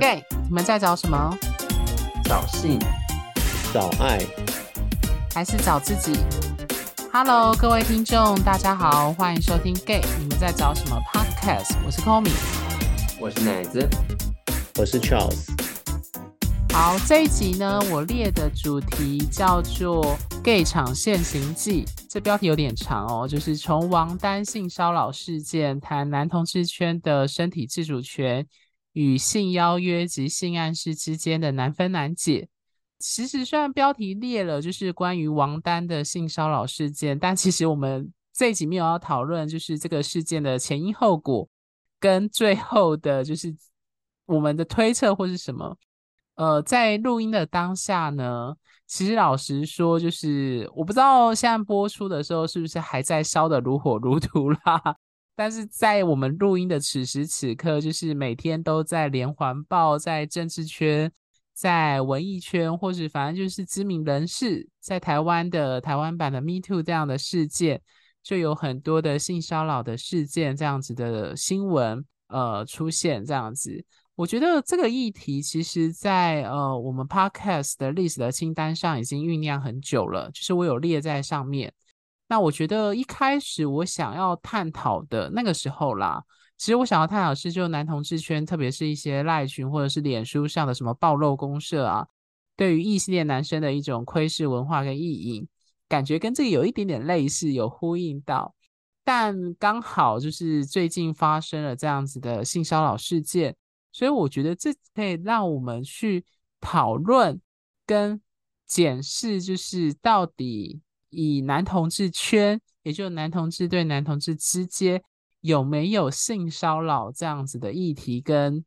Gay，你们在找什么？找性，找爱，还是找自己？Hello，各位听众，大家好，欢迎收听 Gay，你们在找什么 Podcast？我是 Komi，我是奶子，我是 Charles。好，这一集呢，我列的主题叫做《Gay 场现形记》，这标题有点长哦，就是从王丹性骚扰事件谈男同志圈的身体自主权与性邀约及性暗示之间的难分难解。其实虽然标题列了就是关于王丹的性骚扰事件，但其实我们这一集没有要讨论就是这个事件的前因后果，跟最后的就是我们的推测或是什么。呃，在录音的当下呢，其实老实说，就是我不知道现在播出的时候是不是还在烧得如火如荼啦。但是在我们录音的此时此刻，就是每天都在连环爆，在政治圈、在文艺圈，或是反正就是知名人士，在台湾的台湾版的 Me Too 这样的事件，就有很多的性骚扰的事件这样子的新闻，呃，出现这样子。我觉得这个议题其实在呃我们 podcast 的历史的清单上已经酝酿很久了，就是我有列在上面。那我觉得一开始我想要探讨的那个时候啦，其实我想要探讨是就男同志圈，特别是一些赖群或者是脸书上的什么暴露公社啊，对于异性恋男生的一种窥视文化跟意淫，感觉跟这个有一点点类似，有呼应到。但刚好就是最近发生了这样子的性骚扰事件。所以我觉得这可以让我们去讨论跟检视，就是到底以男同志圈，也就是男同志对男同志之间有没有性骚扰这样子的议题跟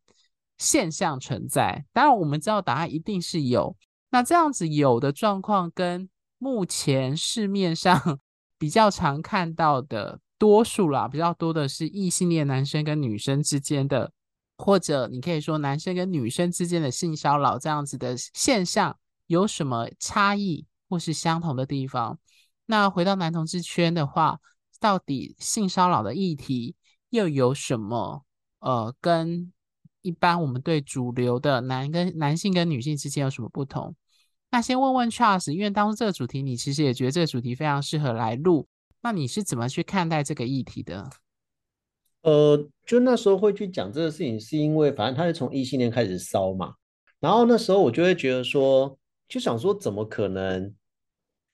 现象存在。当然，我们知道答案一定是有。那这样子有的状况，跟目前市面上 比较常看到的多数啦，比较多的是异性恋男生跟女生之间的。或者你可以说，男生跟女生之间的性骚扰这样子的现象有什么差异或是相同的地方？那回到男同志圈的话，到底性骚扰的议题又有什么？呃，跟一般我们对主流的男跟男性跟女性之间有什么不同？那先问问 Charles，因为当初这个主题你其实也觉得这个主题非常适合来录，那你是怎么去看待这个议题的？呃，就那时候会去讲这个事情，是因为反正他是从异性恋开始烧嘛，然后那时候我就会觉得说，就想说怎么可能？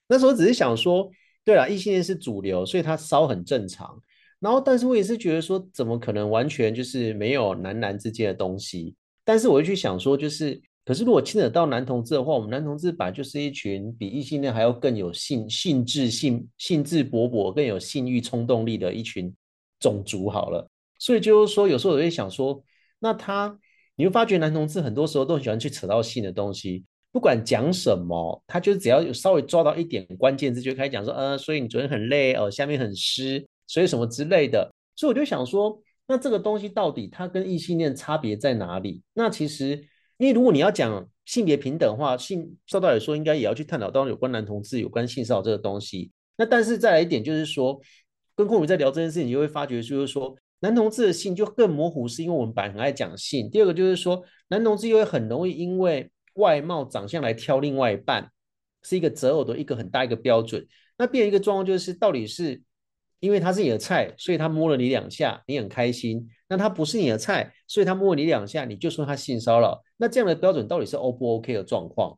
那时候只是想说，对啦，异性恋是主流，所以他烧很正常。然后，但是我也是觉得说，怎么可能完全就是没有男男之间的东西？但是我会去想说，就是可是如果牵扯到男同志的话，我们男同志本来就是一群比异性恋还要更有性性质性兴致勃勃、更有性欲冲动力的一群。种族好了，所以就是说，有时候我会想说，那他你会发觉男同志很多时候都很喜欢去扯到性的东西，不管讲什么，他就只要有稍微抓到一点关键字，就开始讲说，呃，所以你昨天很累哦，下面很湿，所以什么之类的。所以我就想说，那这个东西到底它跟异性恋差别在哪里？那其实，因为如果你要讲性别平等的话，性照道理说应该也要去探讨到有关男同志有关性骚扰这个东西。那但是再来一点就是说。跟空宇在聊这件事情，你就会发觉，就是说，男同志的性就更模糊，是因为我们本来很爱讲性。第二个就是说，男同志又会很容易因为外貌长相来挑另外一半，是一个择偶的一个很大一个标准。那变一个状况就是，到底是因为他是你的菜，所以他摸了你两下，你很开心；那他不是你的菜，所以他摸了你两下，你就说他性骚扰。那这样的标准到底是 O 不 OK 的状况？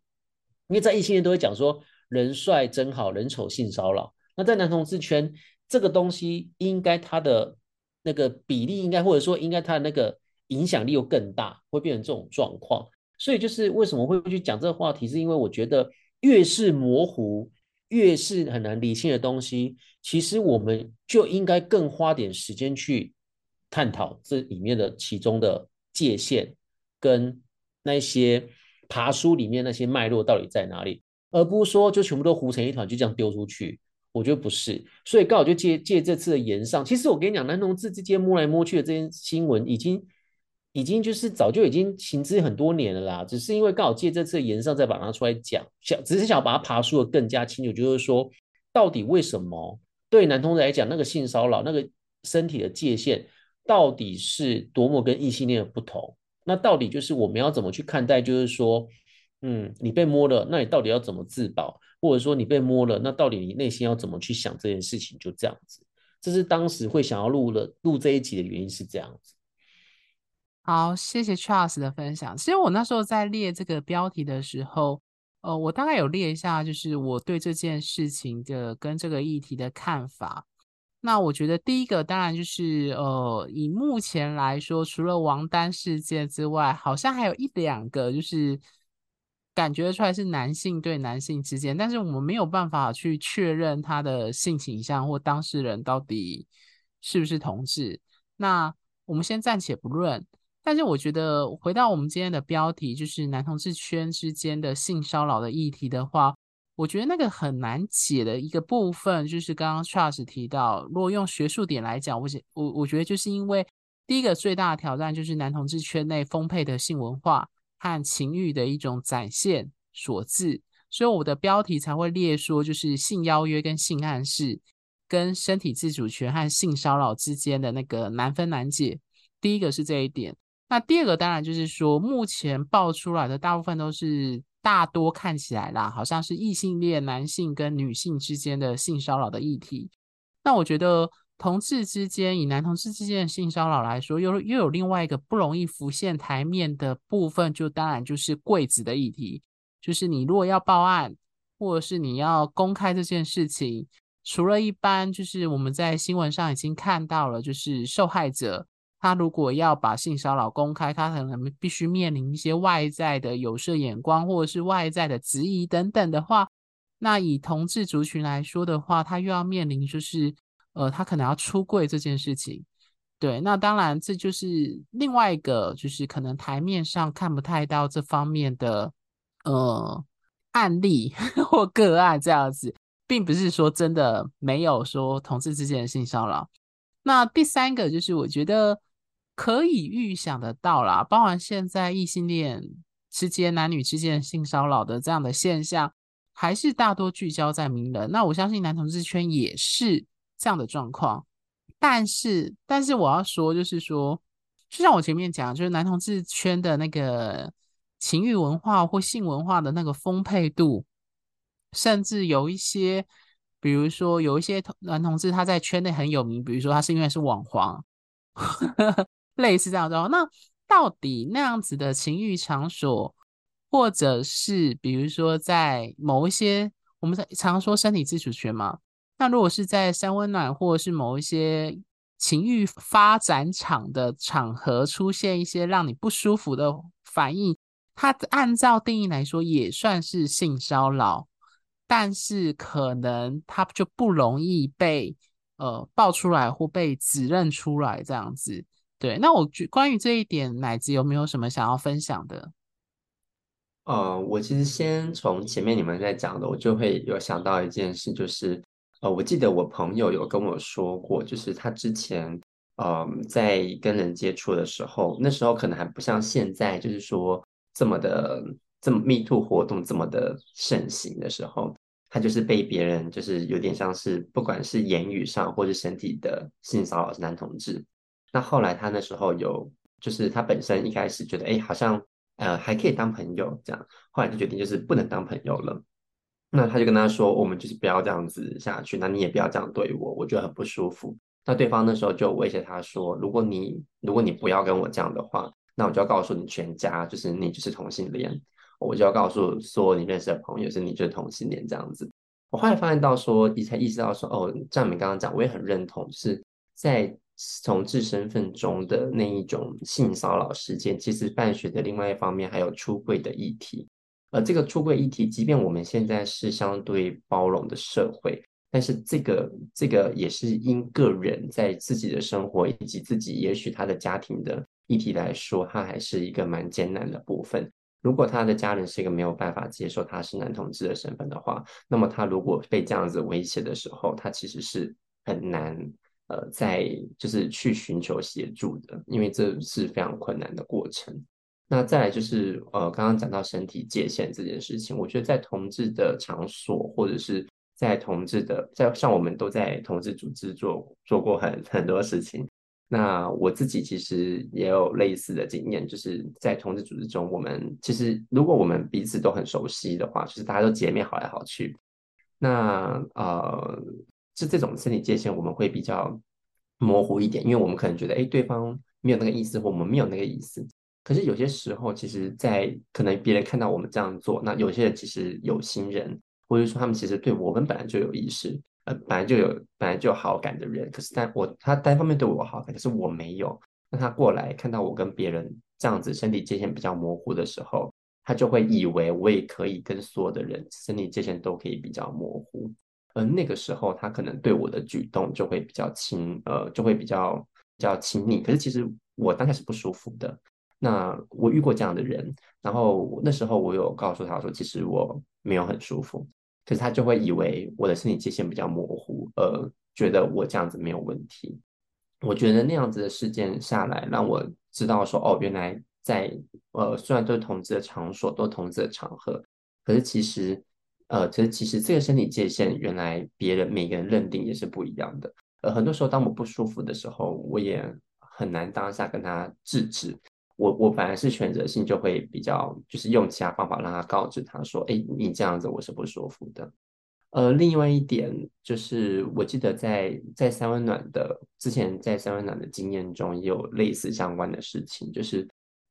因为在异性恋都会讲说，人帅真好人丑性骚扰。那在男同志圈。这个东西应该它的那个比例应该，或者说应该它的那个影响力又更大，会变成这种状况。所以就是为什么会去讲这个话题，是因为我觉得越是模糊，越是很难理清的东西，其实我们就应该更花点时间去探讨这里面的其中的界限，跟那些爬书里面那些脉络到底在哪里，而不是说就全部都糊成一团，就这样丢出去。我觉得不是，所以刚好就借借这次的言上，其实我跟你讲，男同志之间摸来摸去的这件新闻，已经已经就是早就已经行之很多年了啦。只是因为刚好借这次的炎上，再把它出来讲，想只是想把它爬梳的更加清楚，就是说到底为什么对男同志来讲，那个性骚扰那个身体的界限到底是多么跟异性恋的不同？那到底就是我们要怎么去看待？就是说，嗯，你被摸了，那你到底要怎么自保？或者说你被摸了，那到底你内心要怎么去想这件事情？就这样子，这是当时会想要录了录这一集的原因是这样子。好，谢谢 Charles 的分享。其实我那时候在列这个标题的时候，呃，我大概有列一下，就是我对这件事情的跟这个议题的看法。那我觉得第一个当然就是，呃，以目前来说，除了王丹事件之外，好像还有一两个，就是感觉出来是男性对男性之间，但是我们没有办法去确认他的性倾向或当事人到底是不是同志。那我们先暂且不论。但是我觉得，回到我们今天的标题，就是男同志圈之间的性骚扰的议题的话，我觉得那个很难解的一个部分，就是刚刚 Charles 提到，如果用学术点来讲，我我我觉得就是因为第一个最大的挑战就是男同志圈内丰沛的性文化和情欲的一种展现所致，所以我的标题才会列说，就是性邀约跟性暗示跟身体自主权和性骚扰之间的那个难分难解。第一个是这一点。那第二个当然就是说，目前爆出来的大部分都是大多看起来啦，好像是异性恋男性跟女性之间的性骚扰的议题。那我觉得同志之间，以男同志之间的性骚扰来说，又又有另外一个不容易浮现台面的部分，就当然就是柜子的议题。就是你如果要报案，或者是你要公开这件事情，除了一般就是我们在新闻上已经看到了，就是受害者。他如果要把性骚扰公开，他可能必须面临一些外在的有色眼光，或者是外在的质疑等等的话，那以同志族群来说的话，他又要面临就是，呃，他可能要出柜这件事情。对，那当然这就是另外一个，就是可能台面上看不太到这方面的呃案例 或个案这样子，并不是说真的没有说同志之间的性骚扰。那第三个就是我觉得。可以预想得到啦，包含现在异性恋之间、男女之间性骚扰的这样的现象，还是大多聚焦在名人。那我相信男同志圈也是这样的状况。但是，但是我要说，就是说，就像我前面讲，就是男同志圈的那个情欲文化或性文化的那个丰沛度，甚至有一些，比如说有一些男同志他在圈内很有名，比如说他是因为是网黄。类似这样的，那到底那样子的情欲场所，或者是比如说在某一些我们常说身体自主权嘛，那如果是在三温暖或者是某一些情欲发展场的场合出现一些让你不舒服的反应，它按照定义来说也算是性骚扰，但是可能它就不容易被呃爆出来或被指认出来这样子。对，那我关于这一点，奶子有没有什么想要分享的？呃，我其实先从前面你们在讲的，我就会有想到一件事，就是呃，我记得我朋友有跟我说过，就是他之前呃在跟人接触的时候，那时候可能还不像现在，就是说这么的这么密兔活动这么的盛行的时候，他就是被别人就是有点像是不管是言语上或者身体的性骚扰男同志。那后来他那时候有，就是他本身一开始觉得，哎，好像呃还可以当朋友这样，后来就决定就是不能当朋友了。那他就跟他说，我们就是不要这样子下去，那你也不要这样对我，我觉得很不舒服。那对方那时候就威胁他说，如果你如果你不要跟我这样的话，那我就要告诉你全家，就是你就是同性恋，我就要告诉所有你认识的朋友是你就是同性恋这样子。我后来发现到说，你才意识到说，哦，像你刚刚讲，我也很认同，是在。同志身份中的那一种性骚扰事件，其实伴随的另外一方面还有出柜的议题。而这个出柜议题，即便我们现在是相对包容的社会，但是这个这个也是因个人在自己的生活以及自己也许他的家庭的议题来说，他还是一个蛮艰难的部分。如果他的家人是一个没有办法接受他是男同志的身份的话，那么他如果被这样子威胁的时候，他其实是很难。呃，在就是去寻求协助的，因为这是非常困难的过程。那再来就是呃，刚刚讲到身体界限这件事情，我觉得在同志的场所，或者是在同志的，在像我们都在同志组织做做过很很多事情。那我自己其实也有类似的经验，就是在同志组织中，我们其实如果我们彼此都很熟悉的话，就是大家都姐妹好来好去，那呃，是这种身体界限我们会比较模糊一点，因为我们可能觉得，哎，对方没有那个意思，或我们没有那个意思。可是有些时候，其实，在可能别人看到我们这样做，那有些人其实有心人，或者说他们其实对我们本来就有意识。呃，本来就有本来就有好感的人，可是但我他单方面对我好感，可是我没有。那他过来看到我跟别人这样子身体界限比较模糊的时候，他就会以为我也可以跟所有的人身体界限都可以比较模糊。而那个时候，他可能对我的举动就会比较亲，呃，就会比较比较亲密。可是其实我当下是不舒服的。那我遇过这样的人，然后那时候我有告诉他说，其实我没有很舒服。可是他就会以为我的身体界限比较模糊，呃，觉得我这样子没有问题。我觉得那样子的事件下来，让我知道说，哦，原来在呃，虽然都是同志的场所，都是同志的场合，可是其实，呃，其实其实这个身体界限，原来别人每个人认定也是不一样的。呃，很多时候当我不舒服的时候，我也很难当下跟他制止。我我反而是选择性就会比较，就是用其他方法让他告知他说，哎，你这样子我是不舒服的。呃，另外一点就是，我记得在在三温暖的之前，在三温暖的经验中也有类似相关的事情，就是，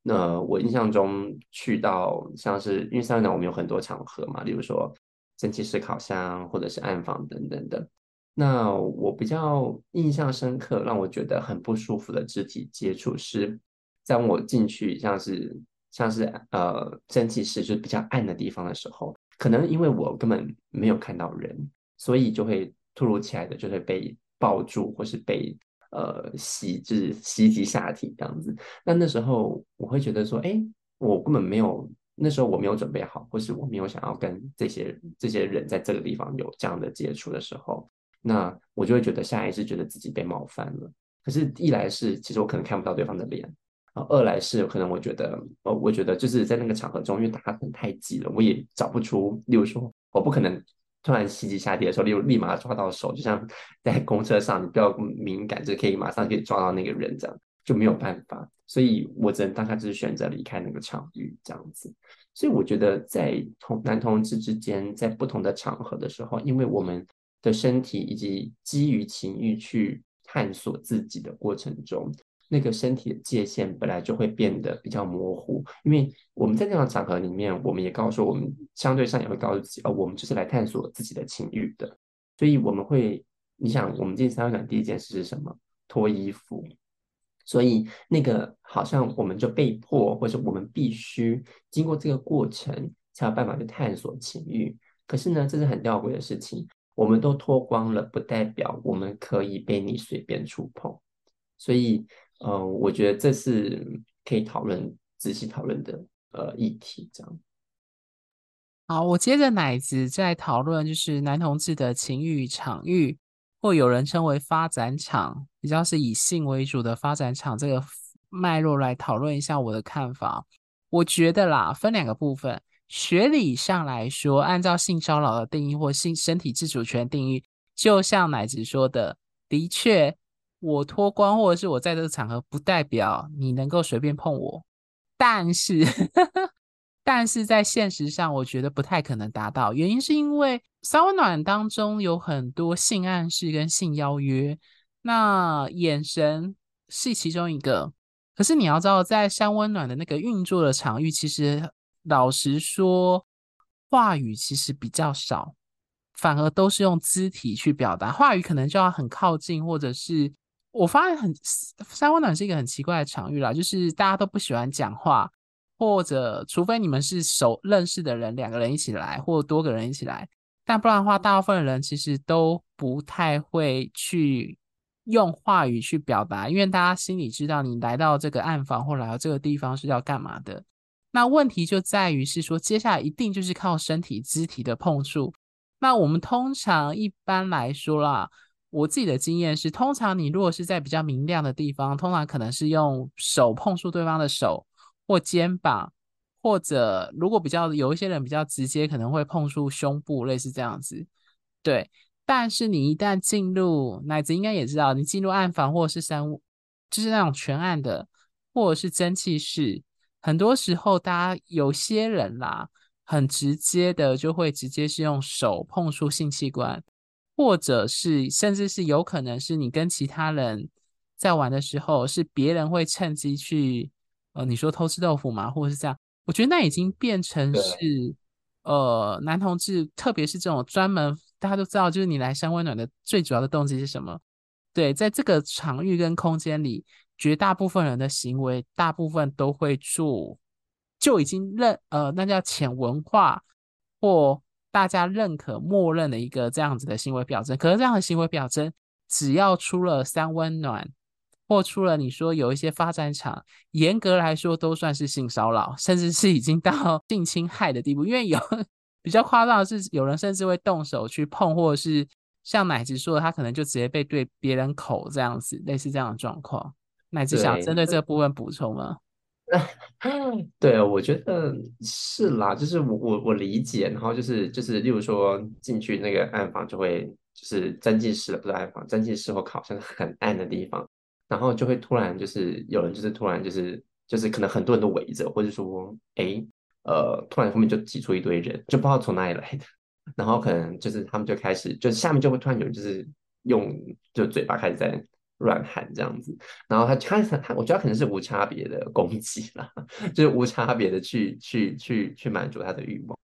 呃，我印象中去到像是因为三温暖我们有很多场合嘛，例如说蒸汽式烤箱或者是暗房等等的。那我比较印象深刻，让我觉得很不舒服的肢体接触是。当我进去像是像是呃蒸汽室，就是比较暗的地方的时候，可能因为我根本没有看到人，所以就会突如其来的就会被抱住，或是被呃袭，就是袭击下体这样子。那那时候我会觉得说，哎，我根本没有，那时候我没有准备好，或是我没有想要跟这些这些人在这个地方有这样的接触的时候，那我就会觉得下意识觉得自己被冒犯了。可是，一来是其实我可能看不到对方的脸。二来是可能我觉得，呃，我觉得就是在那个场合中，因为大家可能太挤了，我也找不出。例如说，我不可能突然袭击下跌的时候，例如立马抓到手，就像在公车上，你不要敏感，就可以马上可以抓到那个人，这样就没有办法。所以我只能当下就是选择离开那个场域，这样子。所以我觉得在同男同志之间，在不同的场合的时候，因为我们的身体以及基于情欲去探索自己的过程中。那个身体的界限本来就会变得比较模糊，因为我们在那样的场合里面，我们也告诉我们，相对上也会告诉自己，哦，我们就是来探索自己的情欲的，所以我们会，你想，我们进三温暖第一件事是什么？脱衣服，所以那个好像我们就被迫，或者我们必须经过这个过程，才有办法去探索情欲。可是呢，这是很吊诡的事情，我们都脱光了，不代表我们可以被你随便触碰，所以。嗯、呃，我觉得这是可以讨论、仔细讨论的呃议题，这样。好，我接着奶子在讨论，就是男同志的情欲场域，或有人称为发展场，比较是以性为主的发展场这个脉络来讨论一下我的看法。我觉得啦，分两个部分，学理上来说，按照性骚扰的定义或性身体自主权定义，就像奶子说的，的确。我脱光，或者是我在这个场合，不代表你能够随便碰我。但是，但是在现实上，我觉得不太可能达到。原因是因为三温暖当中有很多性暗示跟性邀约，那眼神是其中一个。可是你要知道，在三温暖的那个运作的场域，其实老实说，话语其实比较少，反而都是用肢体去表达。话语可能就要很靠近，或者是。我发现很三温暖是一个很奇怪的场域啦，就是大家都不喜欢讲话，或者除非你们是熟认识的人，两个人一起来，或多个人一起来，但不然的话，大部分的人其实都不太会去用话语去表达，因为大家心里知道你来到这个暗房或来到这个地方是要干嘛的。那问题就在于是说，接下来一定就是靠身体肢体的碰触。那我们通常一般来说啦。我自己的经验是，通常你如果是在比较明亮的地方，通常可能是用手碰触对方的手或肩膀，或者如果比较有一些人比较直接，可能会碰触胸部，类似这样子。对，但是你一旦进入，奶子应该也知道，你进入暗房或者是三就是那种全暗的，或者是蒸汽室，很多时候大家有些人啦，很直接的就会直接是用手碰触性器官，或者是甚至是有可能是你跟其他人在玩的时候，是别人会趁机去，呃，你说偷吃豆腐吗？或者是这样？我觉得那已经变成是，呃，男同志，特别是这种专门大家都知道，就是你来三温暖的最主要的动机是什么？对，在这个场域跟空间里，绝大部分人的行为，大部分都会做，就已经认呃，那叫潜文化或大家认可、默认的一个这样子的行为表征。可是这样的行为表征，只要出了三温暖，或出了你说有一些发展场，严格来说都算是性骚扰，甚至是已经到 性侵害的地步。因为有比较夸张的是，有人甚至会动手去碰，或者是。像奶子说的，他可能就直接被对别人口这样子，类似这样的状况。奶子想针对这个部分补充吗？对，我觉得是啦，就是我我我理解，然后就是就是，例如说进去那个暗房，就会就是蒸汽室不是暗房，蒸汽室或好像很暗的地方，然后就会突然就是有人就是突然就是就是可能很多人都围着，或者说哎呃，突然后面就挤出一堆人，就不知道从哪里来的。然后可能就是他们就开始，就下面就会突然有人就是用就嘴巴开始在乱喊这样子，然后他他他，我觉得可能是无差别的攻击啦，就是无差别的去去去去满足他的欲望，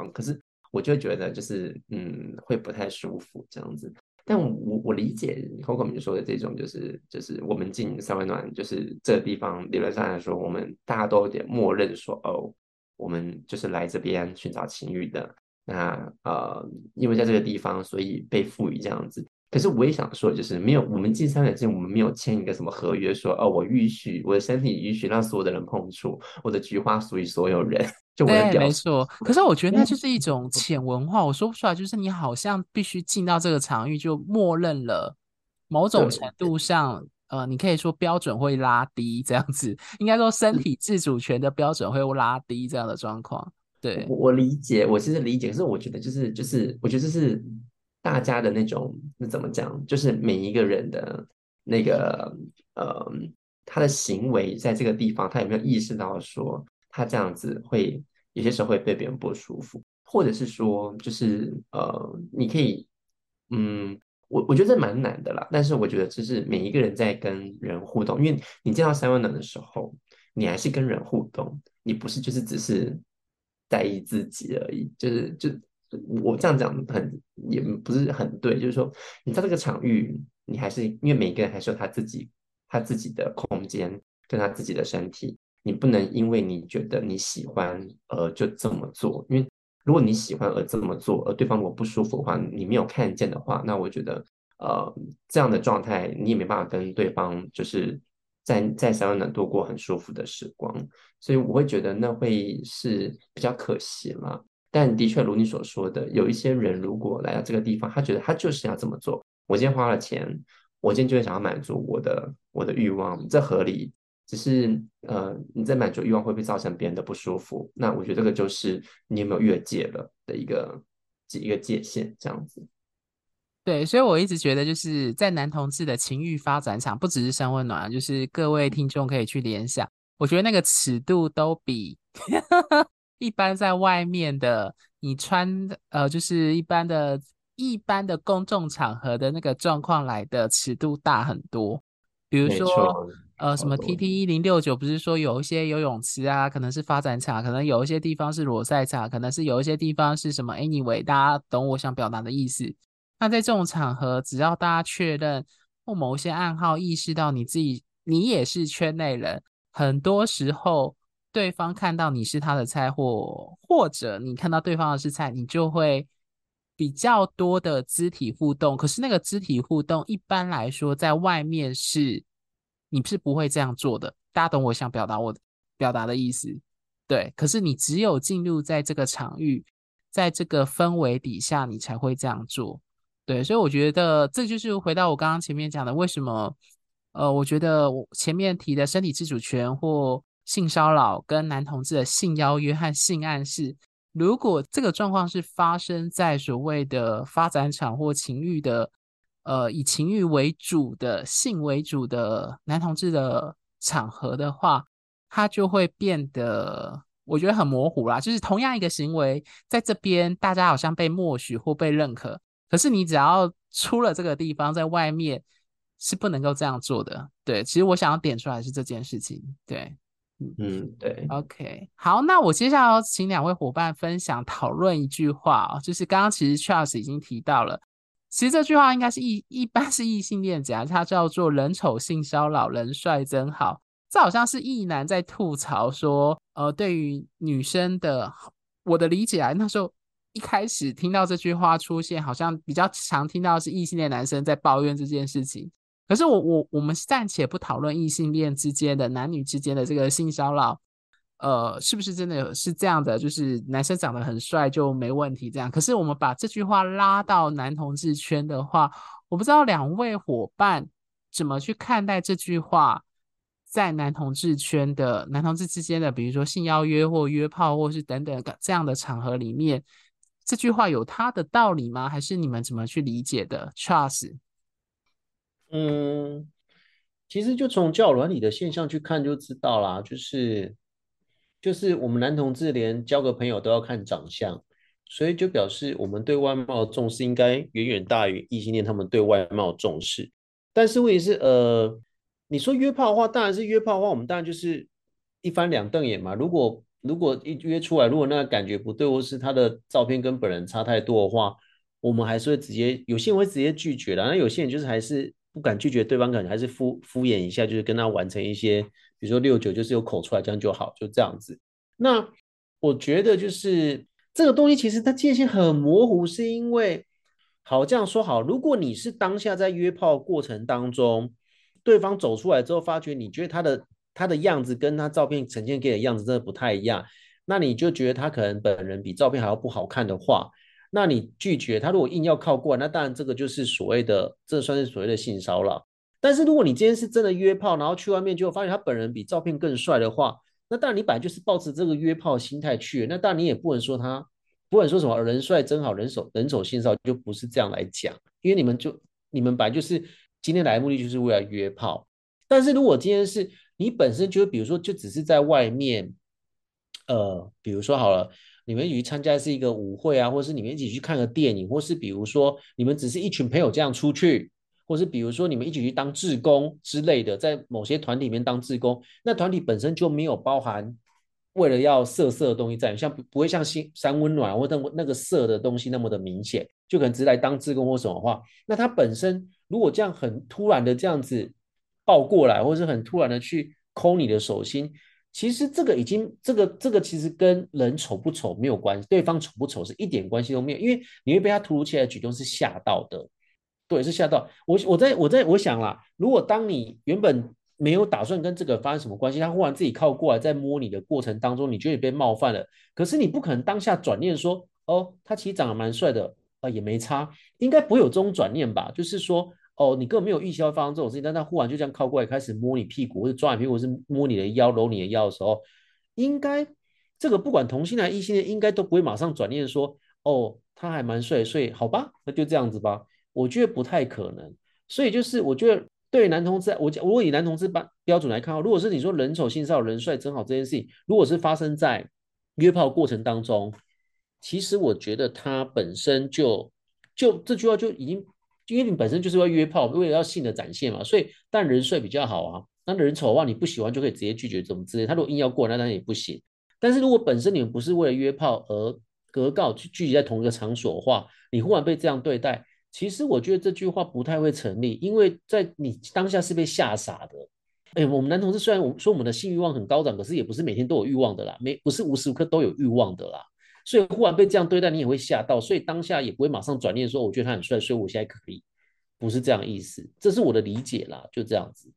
嗯，可是我就觉得就是嗯会不太舒服这样子，但我我理解 Coco 你说的这种就是就是我们进三温暖就是这个地方理论上来说，我们大家都有点默认说哦，我们就是来这边寻找情欲的。那呃，因为在这个地方，所以被赋予这样子。可是我也想说，就是没有我们进三温暖之前，我们没有签一个什么合约说，说哦，我允许我的身体允许让所有的人碰触，我的菊花属于所有人。就我的对，没错。可是我觉得那就是一种潜文化，我说不出来，就是你好像必须进到这个场域，就默认了某种程度上，呃，你可以说标准会拉低这样子，应该说身体自主权的标准会拉低这样的状况。对，我我理解，我其实理解，可是我觉得就是就是，我觉得这是大家的那种，那怎么讲？就是每一个人的那个呃，他的行为在这个地方，他有没有意识到说他这样子会有些时候会被别人不舒服，或者是说就是呃，你可以嗯，我我觉得这蛮难的啦。但是我觉得就是每一个人在跟人互动，因为你见到三温暖的时候，你还是跟人互动，你不是就是只是。在意自己而已，就是就我这样讲很也不是很对，就是说你在这个场域，你还是因为每一个人还是有他自己他自己的空间跟他自己的身体，你不能因为你觉得你喜欢而就这么做，因为如果你喜欢而这么做，而对方如果不舒服的话，你没有看见的话，那我觉得呃这样的状态你也没办法跟对方就是。在在三温暖度过很舒服的时光，所以我会觉得那会是比较可惜了。但的确如你所说的，有一些人如果来到这个地方，他觉得他就是要这么做。我今天花了钱，我今天就会想要满足我的我的欲望，这合理。只是呃，你在满足欲望会不会造成别人的不舒服？那我觉得这个就是你有没有越界了的一个一个界限，这样子。对，所以我一直觉得，就是在男同志的情欲发展场，不只是三温暖，就是各位听众可以去联想，我觉得那个尺度都比 一般在外面的你穿呃，就是一般的、一般的公众场合的那个状况来的尺度大很多。比如说呃，什么 TT 一零六九，不是说有一些游泳池啊，可能是发展场，可能有一些地方是裸赛场，可能是有一些地方是什么？Anyway，大家懂我想表达的意思。那在这种场合，只要大家确认或某些暗号意识到你自己，你也是圈内人，很多时候对方看到你是他的菜或或者你看到对方的是菜，你就会比较多的肢体互动。可是那个肢体互动，一般来说在外面是你是不会这样做的。大家懂我想表达我表达的意思？对。可是你只有进入在这个场域，在这个氛围底下，你才会这样做。对，所以我觉得这就是回到我刚刚前面讲的，为什么？呃，我觉得我前面提的身体自主权或性骚扰跟男同志的性邀约和性暗示，如果这个状况是发生在所谓的发展场或情欲的呃以情欲为主的性为主的男同志的场合的话，它就会变得我觉得很模糊啦。就是同样一个行为，在这边大家好像被默许或被认可，可是你只要出了这个地方，在外面是不能够这样做的。对，其实我想要点出来是这件事情。对。嗯，对，OK，好，那我接下来要请两位伙伴分享讨论一句话哦，就是刚刚其实 Charles 已经提到了，其实这句话应该是异一般是异性恋讲，它叫做“人丑性骚扰，人帅真好”，这好像是异男在吐槽说，呃，对于女生的，我的理解啊，那时候一开始听到这句话出现，好像比较常听到是异性恋男生在抱怨这件事情。可是我我我们暂且不讨论异性恋之间的男女之间的这个性骚扰，呃，是不是真的有是这样的？就是男生长得很帅就没问题这样？可是我们把这句话拉到男同志圈的话，我不知道两位伙伴怎么去看待这句话，在男同志圈的男同志之间的，比如说性邀约或约炮，或是等等这样的场合里面，这句话有它的道理吗？还是你们怎么去理解的？Charles。嗯，其实就从交友软体的现象去看就知道啦，就是就是我们男同志连交个朋友都要看长相，所以就表示我们对外貌的重视应该远远大于异性恋他们对外貌重视。但是问题是，呃，你说约炮的话，当然是约炮的话，我们当然就是一翻两瞪眼嘛。如果如果一约出来，如果那个感觉不对，或是他的照片跟本人差太多的话，我们还是会直接，有些人会直接拒绝的，那有些人就是还是。不敢拒绝对方，可能还是敷敷衍一下，就是跟他完成一些，比如说六九，就是有口出来，这样就好，就这样子。那我觉得就是这个东西，其实它界限很模糊，是因为好这样说好，如果你是当下在约炮过程当中，对方走出来之后，发觉你觉得他的他的样子跟他照片呈现给的样子真的不太一样，那你就觉得他可能本人比照片还要不好看的话。那你拒绝他，如果硬要靠过来，那当然这个就是所谓的，这算是所谓的性骚扰。但是如果你今天是真的约炮，然后去外面就发现他本人比照片更帅的话，那当然你本来就是抱持这个约炮心态去，那当然你也不能说他，不能说什么人帅真好，人丑人丑性骚扰，就不是这样来讲，因为你们就你们本来就是今天来的目的就是为了约炮。但是如果今天是你本身就比如说就只是在外面，呃，比如说好了。你们一起去参加是一个舞会啊，或是你们一起去看个电影，或是比如说你们只是一群朋友这样出去，或是比如说你们一起去当志工之类的，在某些团体里面当志工，那团体本身就没有包含为了要色色的东西在，像不不会像新三温暖或那那个色的东西那么的明显，就可能只是来当志工或什么话，那他本身如果这样很突然的这样子抱过来，或是很突然的去抠你的手心。其实这个已经，这个这个其实跟人丑不丑没有关系，对方丑不丑是一点关系都没有，因为你会被他突如其来的举动是吓到的，对，是吓到。我我在我在我想啦，如果当你原本没有打算跟这个发生什么关系，他忽然自己靠过来在摸你的过程当中，你觉得你被冒犯了，可是你不可能当下转念说，哦，他其实长得蛮帅的，啊，也没差，应该不会有这种转念吧？就是说。哦，你根本没有预期要发生这种事情，但他忽然就这样靠过来，开始摸你屁股，或者抓你屁股，或是摸你的腰、搂你的腰的时候，应该这个不管同性恋还异性恋，应该都不会马上转念说，哦，他还蛮帅，所以好吧，那就这样子吧。我觉得不太可能。所以就是我觉得对男同志，我讲，如果以男同志标标准来看，如果是你说人丑性骚扰，人帅真好这件事情，如果是发生在约炮过程当中，其实我觉得他本身就就这句话就已经。因为你本身就是要约炮，为了要性的展现嘛，所以但人帅比较好啊。那人丑的话，你不喜欢就可以直接拒绝，怎么之类。他如果硬要过，那当然也不行。但是如果本身你们不是为了约炮而格告去聚集在同一个场所的话，你忽然被这样对待，其实我觉得这句话不太会成立，因为在你当下是被吓傻的。哎，我们男同志虽然我说我们的性欲望很高涨，可是也不是每天都有欲望的啦，没不是无时无刻都有欲望的啦。所以忽然被这样对待，你也会吓到，所以当下也不会马上转念说，我觉得他很帅，所以我现在可以，不是这样意思，这是我的理解啦，就这样子。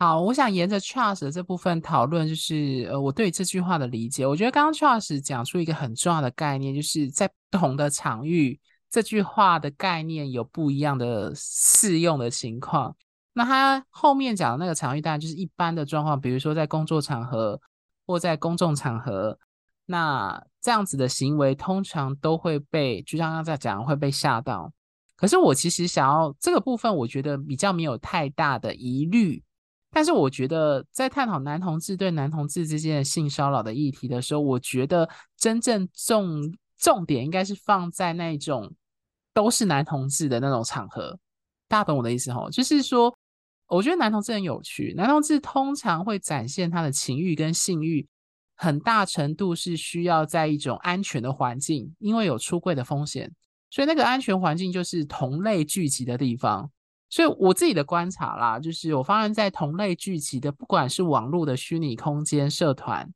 好，我想沿着 Charles 的这部分讨论，就是呃，我对这句话的理解，我觉得刚刚 Charles 讲出一个很重要的概念，就是在不同的场域，这句话的概念有不一样的适用的情况。那他后面讲的那个场域，当然就是一般的状况，比如说在工作场合或在公众场合。那这样子的行为通常都会被，就像刚才讲，会被吓到。可是我其实想要这个部分，我觉得比较没有太大的疑虑。但是我觉得在探讨男同志对男同志之间的性骚扰的议题的时候，我觉得真正重重点应该是放在那种都是男同志的那种场合。大家懂我的意思吼？就是说，我觉得男同志很有趣，男同志通常会展现他的情欲跟性欲，很大程度是需要在一种安全的环境，因为有出柜的风险。所以那个安全环境就是同类聚集的地方。所以我自己的观察啦，就是我发现，在同类聚集的，不管是网络的虚拟空间社团，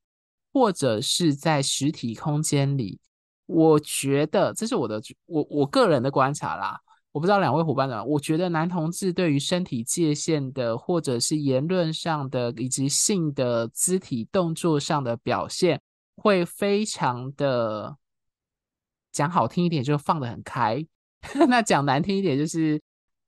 或者是在实体空间里，我觉得这是我的我我个人的观察啦。我不知道两位伙伴呢，我觉得男同志对于身体界限的，或者是言论上的，以及性的肢体动作上的表现，会非常的。讲好听一点，就放得很开；那讲难听一点，就是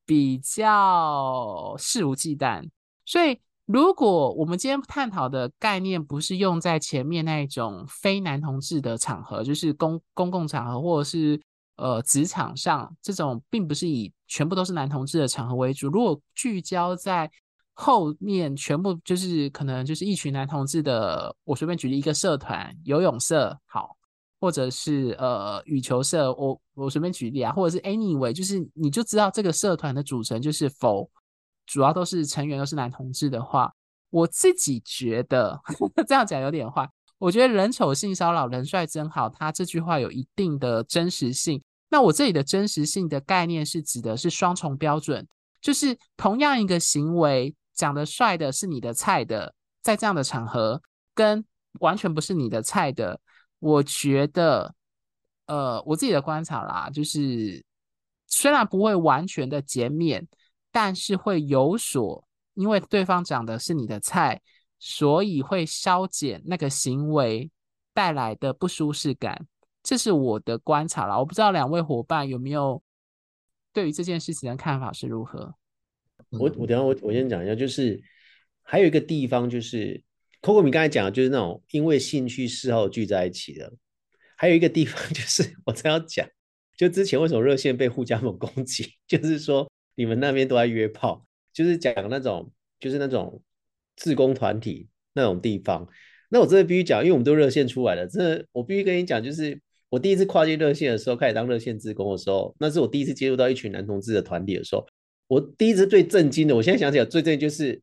比较肆无忌惮。所以，如果我们今天探讨的概念不是用在前面那一种非男同志的场合，就是公公共场合或者是呃职场上这种，并不是以全部都是男同志的场合为主。如果聚焦在后面，全部就是可能就是一群男同志的，我随便举例一个社团，游泳社，好。或者是呃羽球社，我我随便举例啊，或者是 anyway，就是你就知道这个社团的组成就是否主要都是成员都是男同志的话，我自己觉得呵呵 这样讲有点坏。我觉得人丑性骚扰，人帅真好，他这句话有一定的真实性。那我这里的真实性的概念是指的是双重标准，就是同样一个行为，长得帅的是你的菜的，在这样的场合，跟完全不是你的菜的。我觉得，呃，我自己的观察啦，就是虽然不会完全的减免，但是会有所，因为对方长的是你的菜，所以会消减那个行为带来的不舒适感。这是我的观察啦，我不知道两位伙伴有没有对于这件事情的看法是如何？我我等下我我先讲一下，就是还有一个地方就是。Coco 你刚才讲的就是那种因为兴趣嗜好聚在一起的，还有一个地方 就是我正要讲，就之前为什么热线被护家盟攻击，就是说你们那边都在约炮，就是讲那种就是那种志工团体那种地方。那我真的必须讲，因为我们都热线出来的，真的我必须跟你讲，就是我第一次跨界热线的时候，开始当热线志工的时候，那是我第一次接触到一群男同志的团体的时候，我第一次最震惊的，我现在想起来最震惊就是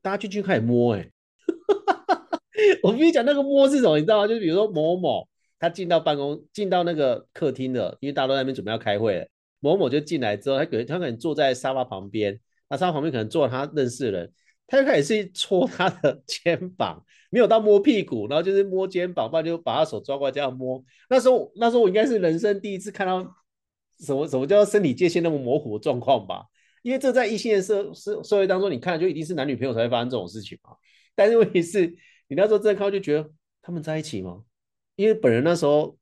大家就去开始摸、欸，哎。我必须讲那个摸是什么，你知道吗？就是比如说某某他进到办公，进到那个客厅了，因为大家都在那边准备要开会了。某某就进来之后，他可能他可能坐在沙发旁边，那沙发旁边可能坐他认识的人，他就开始去戳他的 肩膀，没有到摸屁股，然后就是摸肩膀，不然就把他手抓过来这样摸。那时候那时候我应该是人生第一次看到什么什么叫身体界限那么模糊的状况吧？因为这在异性的社社社会当中，你看就一定是男女朋友才会发生这种事情嘛。但是问题是。你那时候正看就觉得他们在一起吗？因为本人那时候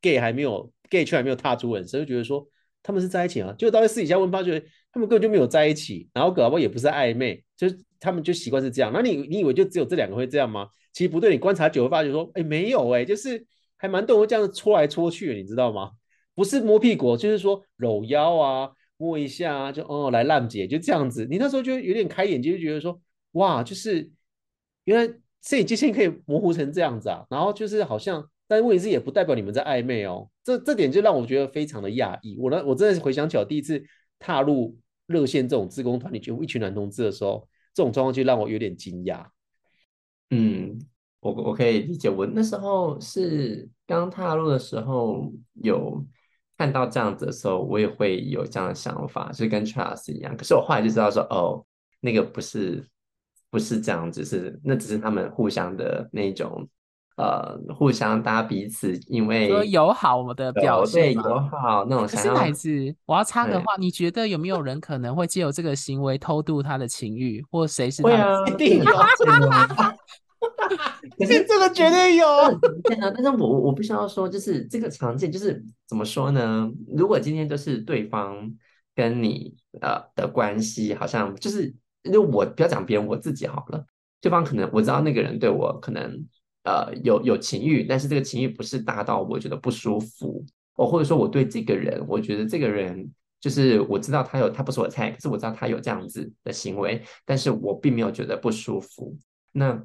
gay 还没有 gay 圈还没有踏出人生，就觉得说他们是在一起啊。就到私底下问发觉他们根本就没有在一起，然后搞不好也不是暧昧，就是他们就习惯是这样。那你你以为就只有这两个会这样吗？其实不对，你观察久会发觉说，哎，没有哎、就是还蛮多人这样子搓来搓去，你知道吗？不是摸屁股，就是说搂腰啊，摸一下啊，就哦来烂姐就这样子。你那时候就有点开眼界，就觉得说哇，就是原来。所以界限可以模糊成这样子啊，然后就是好像，但问题是也不代表你们在暧昧哦，这这点就让我觉得非常的讶异。我呢，我真的是回想起我第一次踏入热线这种自工团体，就一群男同志的时候，这种状况就让我有点惊讶。嗯，我我可以理解。我那时候是刚踏入的时候，有看到这样子的时候，我也会有这样的想法，就跟 Charles 一样。可是我后来就知道说，哦，那个不是。不是这样，子是那只是他们互相的那种，呃，互相搭彼此，因为说友好的表现，友好那种。可是乃至我要插的话，你觉得有没有人可能会借由这个行为偷渡他的情欲，或谁是他的？一定有。可是这个绝对有。对啊，但是我我必须要说，就是这个常见，就是怎么说呢？如果今天就是对方跟你呃的关系，好像就是。就我不要讲别人，我自己好了。对方可能我知道那个人对我可能呃有有情欲，但是这个情欲不是大到我觉得不舒服，哦，或者说我对这个人，我觉得这个人就是我知道他有，他不是我的菜，可是我知道他有这样子的行为，但是我并没有觉得不舒服。那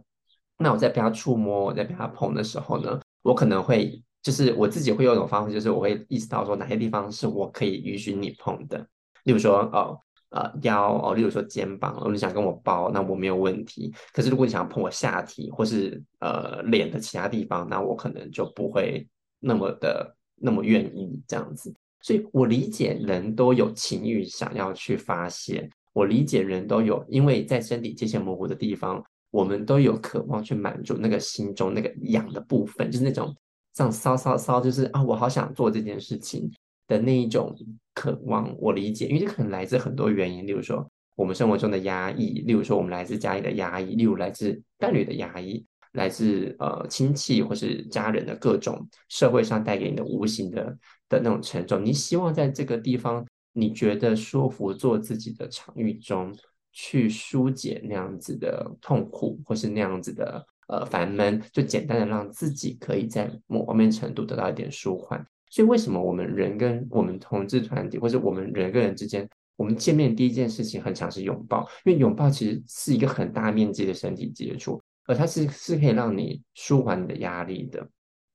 那我在被他触摸，我在被他碰的时候呢，我可能会就是我自己会有一种方式，就是我会意识到说哪些地方是我可以允许你碰的，例如说哦。呃，腰哦，例如说肩膀，哦，你想跟我抱，那我没有问题。可是如果你想要碰我下体或是呃脸的其他地方，那我可能就不会那么的那么愿意这样子。所以我理解人都有情欲想要去发泄，我理解人都有，因为在身体界限模糊的地方，我们都有渴望去满足那个心中那个痒的部分，就是那种像骚骚骚，就是啊，我好想做这件事情。的那一种渴望，我理解，因为这可能来自很多原因，例如说我们生活中的压抑，例如说我们来自家里的压抑，例如来自伴侣的压抑，来自呃亲戚或是家人的各种社会上带给你的无形的的那种沉重。你希望在这个地方，你觉得舒服，做自己的场域中去疏解那样子的痛苦，或是那样子的呃烦闷，就简单的让自己可以在某方面程度得到一点舒缓。所以，为什么我们人跟我们同志团体，或者我们人跟人之间，我们见面第一件事情很常是拥抱？因为拥抱其实是一个很大面积的身体接触，而它是是可以让你舒缓你的压力的。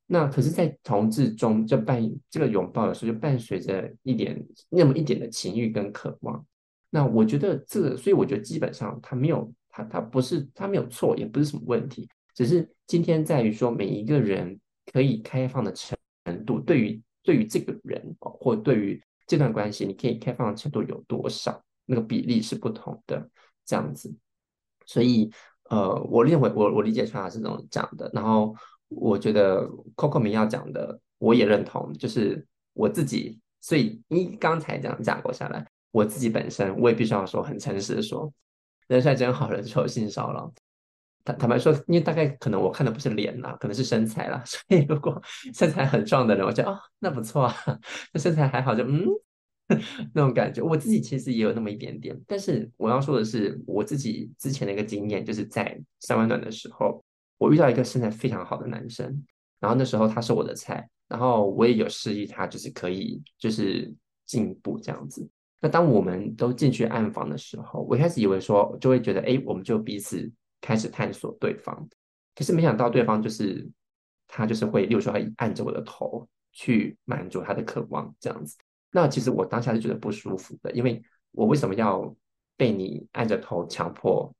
那可是，在同志中，就伴这个拥抱的时候，就伴随着一点那么一点的情欲跟渴望。那我觉得这个，所以我觉得基本上他没有，他他不是他没有错，也不是什么问题，只是今天在于说每一个人可以开放的程程度对于对于这个人或对于这段关系，你可以开放的程度有多少？那个比例是不同的，这样子。所以，呃，我认为我我理解出来是这种讲的。然后，我觉得 Coco 明要讲的，我也认同。就是我自己，所以你刚才这样架构下来，我自己本身我也必须要说很诚实的说，人帅真好，人丑性骚扰。坦坦白说，因为大概可能我看的不是脸啦，可能是身材啦。所以如果身材很壮的人，我觉得哦，那不错啊。那身材还好就，就嗯，那种感觉。我自己其实也有那么一点点。但是我要说的是，我自己之前的一个经验，就是在三温暖的时候，我遇到一个身材非常好的男生，然后那时候他是我的菜，然后我也有示意他，就是可以就是进步这样子。那当我们都进去暗房的时候，我一开始以为说，就会觉得，哎，我们就彼此。开始探索对方，可是没想到对方就是他，就是会，例如说，他按着我的头去满足他的渴望，这样子。那其实我当下是觉得不舒服的，因为我为什么要被你按着头强迫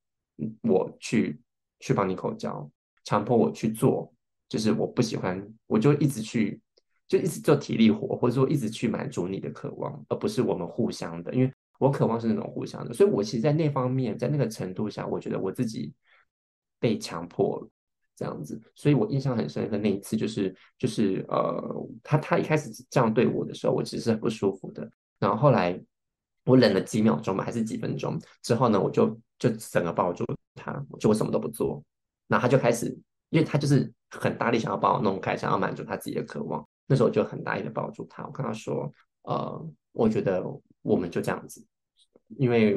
我去去帮你口交，强迫我去做，就是我不喜欢，我就一直去，就一直做体力活，或者说一直去满足你的渴望，而不是我们互相的，因为我渴望是那种互相的，所以我其实，在那方面，在那个程度下，我觉得我自己。被强迫了这样子，所以我印象很深刻。那一次就是就是呃，他他一开始这样对我的时候，我其实是很不舒服的。然后后来我忍了几秒钟吧，还是几分钟之后呢，我就就整个抱住他，就我什么都不做。然后他就开始，因为他就是很大力想要把我弄开，想要满足他自己的渴望。那时候我就很大力的抱住他，我跟他说：“呃，我觉得我们就这样子，因为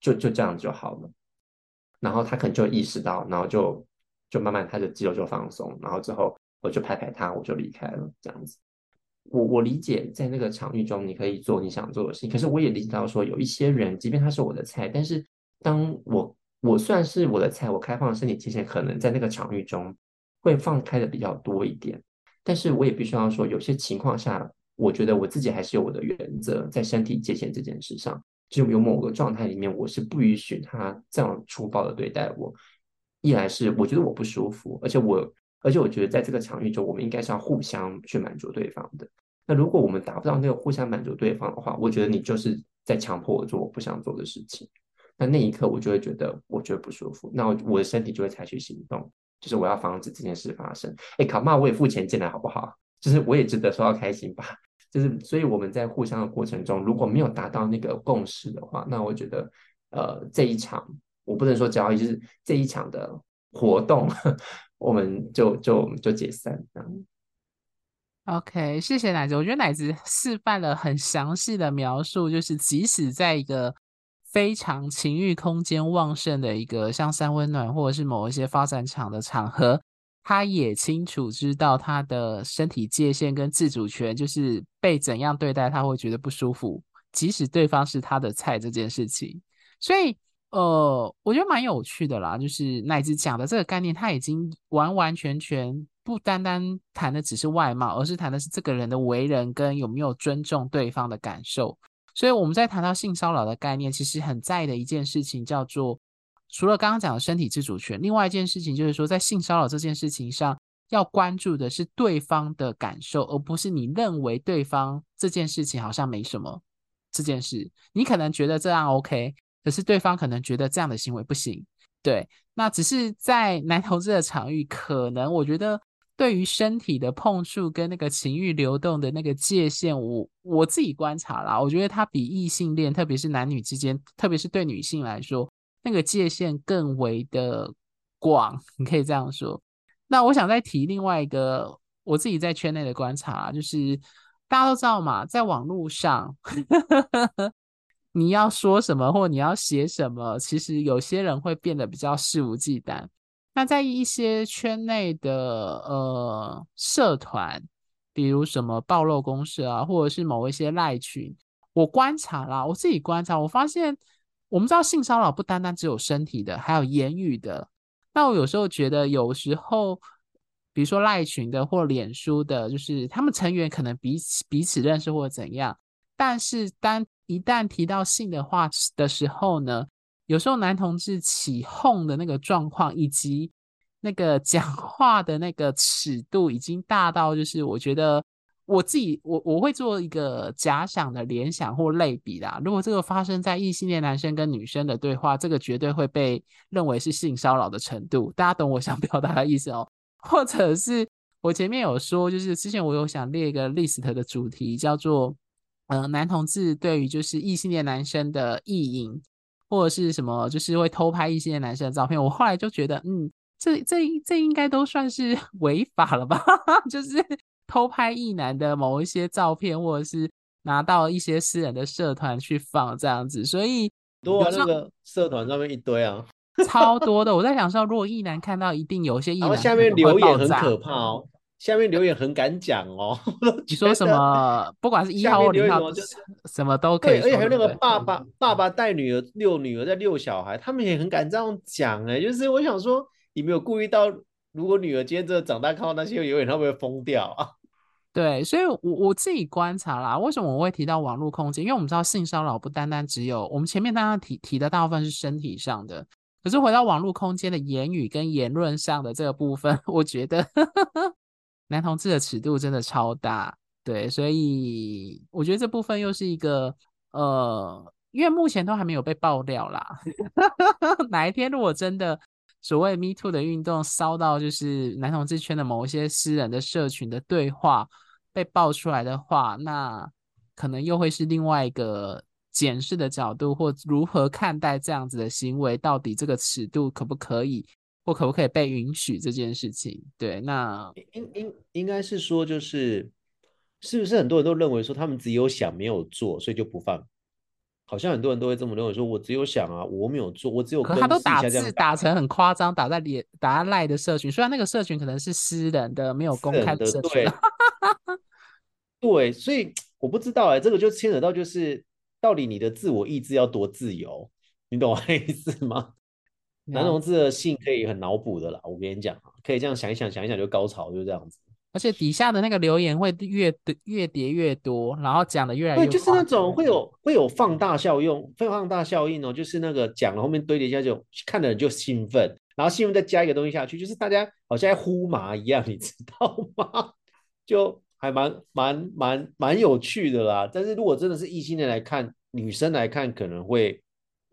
就就这样就好了。”然后他可能就意识到，然后就就慢慢他的肌肉就放松，然后之后我就拍拍他，我就离开了这样子。我我理解在那个场域中你可以做你想做的事情，可是我也理解到说有一些人，即便他是我的菜，但是当我我算是我的菜，我开放的身体界限可能在那个场域中会放开的比较多一点，但是我也必须要说，有些情况下，我觉得我自己还是有我的原则在身体界限这件事上。就有某个状态里面，我是不允许他这样粗暴的对待我。一来是我觉得我不舒服，而且我而且我觉得在这个场域中，我们应该是要互相去满足对方的。那如果我们达不到那个互相满足对方的话，我觉得你就是在强迫我做我不想做的事情。那那一刻我就会觉得我觉得不舒服，那我的身体就会采取行动，就是我要防止这件事发生。哎，卡骂我也付钱进来好不好？就是我也值得收到开心吧。就是，所以我们在互相的过程中，如果没有达到那个共识的话，那我觉得，呃，这一场我不能说交易，就是这一场的活动，我们就就就解散。OK，谢谢奶子。我觉得奶子示范了很详细的描述，就是即使在一个非常情欲空间旺盛的一个像三温暖或者是某一些发展场的场合。他也清楚知道他的身体界限跟自主权，就是被怎样对待他会觉得不舒服即使对方是他的菜这件事情。所以，呃，我觉得蛮有趣的啦，就是乃至讲的这个概念，他已经完完全全不单单谈的只是外貌，而是谈的是这个人的为人跟有没有尊重对方的感受。所以我们在谈到性骚扰的概念，其实很在意的一件事情叫做，除了刚刚讲的身体自主权，另外一件事情就是说，在性骚扰这件事情上，要关注的是对方的感受，而不是你认为对方这件事情好像没什么。这件事，你可能觉得这样 OK，可是对方可能觉得这样的行为不行。对，那只是在男同志的场域，可能我觉得。对于身体的碰触跟那个情欲流动的那个界限，我我自己观察啦，我觉得它比异性恋，特别是男女之间，特别是对女性来说，那个界限更为的广，你可以这样说。那我想再提另外一个我自己在圈内的观察，就是大家都知道嘛，在网络上，你要说什么或你要写什么，其实有些人会变得比较肆无忌惮。那在一些圈内的呃社团，比如什么暴露公社啊，或者是某一些赖群，我观察啦，我自己观察，我发现我们知道性骚扰不单单只有身体的，还有言语的。那我有时候觉得，有时候比如说赖群的或脸书的，就是他们成员可能彼此彼此认识或怎样，但是当一旦提到性的话的时候呢，有时候男同志起哄的那个状况，以及那个讲话的那个尺度，已经大到就是我觉得我自己我我会做一个假想的联想或类比啦。如果这个发生在异性恋男生跟女生的对话，这个绝对会被认为是性骚扰的程度。大家懂我想表达的意思哦？或者是我前面有说，就是之前我有想列一个 list 的主题，叫做嗯、男同志对于就是异性恋男生的意淫。或者是什么，就是会偷拍异性恋男生的照片。我后来就觉得，嗯，这这这应该都算是违法了吧？就是偷拍艺男的某一些照片，或者是拿到一些私人的社团去放这样子。所以，多那个社团上面一堆啊，超多的。我在想说，如果艺男看到，一定有些艺男下面留言很可怕哦。下面留言很敢讲哦，你说什么？不管是一号或零号，什么都可以。而且还有那个爸爸，爸爸带女儿遛女儿，在遛小孩，他们也很敢这样讲哎。就是我想说，你没有顾虑到，如果女儿今天真的长大看到那些留言，她会不会疯掉啊？对，所以我我自己观察啦，为什么我会提到网络空间？因为我们知道性骚扰不单单只有我们前面刚刚提提的大部分是身体上的，可是回到网络空间的言语跟言论上的这个部分，我觉得。男同志的尺度真的超大，对，所以我觉得这部分又是一个呃，因为目前都还没有被爆料啦。哪一天如果真的所谓 Me Too 的运动烧到就是男同志圈的某一些私人的社群的对话被爆出来的话，那可能又会是另外一个检视的角度，或如何看待这样子的行为，到底这个尺度可不可以？或可不可以被允许这件事情？对，那应应应该是说，就是是不是很多人都认为说他们只有想没有做，所以就不放？好像很多人都会这么认为，说我只有想啊，我没有做，我只有。可他都打字打成很夸张，打在脸打在赖的社群，虽然那个社群可能是私人的，没有公开的社群。对，对，所以 我不知道哎、欸，这个就牵扯到就是到底你的自我意志要多自由，你懂我的意思吗？男同志的性可以很脑补的啦，我跟你讲，可以这样想一想，想一想就高潮，就这样子。而且底下的那个留言会越越叠越多，然后讲的越来越。对，就是那种会有会有放大效用，会放大效应哦，就是那个讲了后面堆叠一下就看的人就兴奋，然后兴奋再加一个东西下去，就是大家好像在呼麻一样，你知道吗？就还蛮蛮蛮蛮有趣的啦。但是如果真的是异性恋来看，女生来看可能会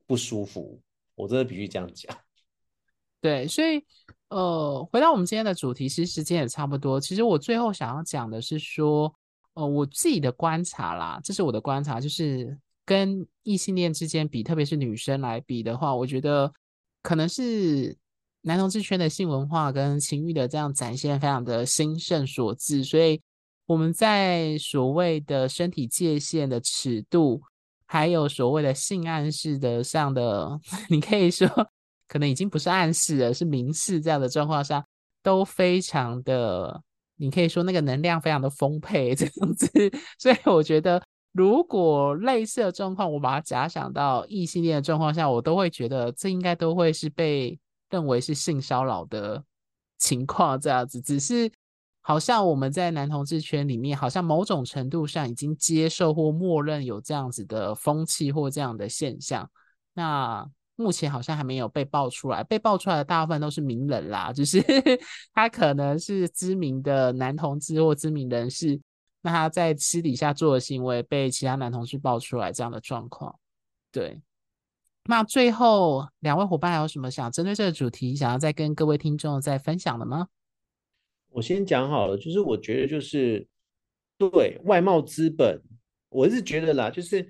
不舒服。我真的必须这样讲，对，所以呃，回到我们今天的主题，其实时间也差不多。其实我最后想要讲的是说，呃，我自己的观察啦，这是我的观察，就是跟异性恋之间比，特别是女生来比的话，我觉得可能是男同志圈的性文化跟情欲的这样展现非常的兴盛所致，所以我们在所谓的身体界限的尺度。还有所谓的性暗示的上的，你可以说可能已经不是暗示了，是明示这样的状况下，都非常的，你可以说那个能量非常的丰沛这样子，所以我觉得如果类似的状况，我把它假想到异性恋的状况下，我都会觉得这应该都会是被认为是性骚扰的情况，这样子。只是好像我们在男同志圈里面，好像某种程度上已经接受或默认有这样子的风气或这样的现象。那目前好像还没有被爆出来，被爆出来的大部分都是名人啦，就是 他可能是知名的男同志或知名人士。那他在私底下做的行为被其他男同事爆出来，这样的状况，对。那最后两位伙伴还有什么想针对这个主题想要再跟各位听众再分享的吗？我先讲好了，就是我觉得就是对外貌资本，我是觉得啦，就是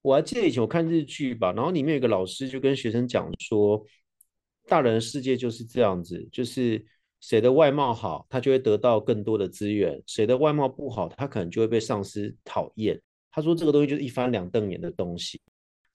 我还记得以前我看日剧吧，然后里面有个老师就跟学生讲说，大人世界就是这样子，就是。谁的外貌好，他就会得到更多的资源；谁的外貌不好，他可能就会被上司讨厌。他说这个东西就是一翻两瞪眼的东西。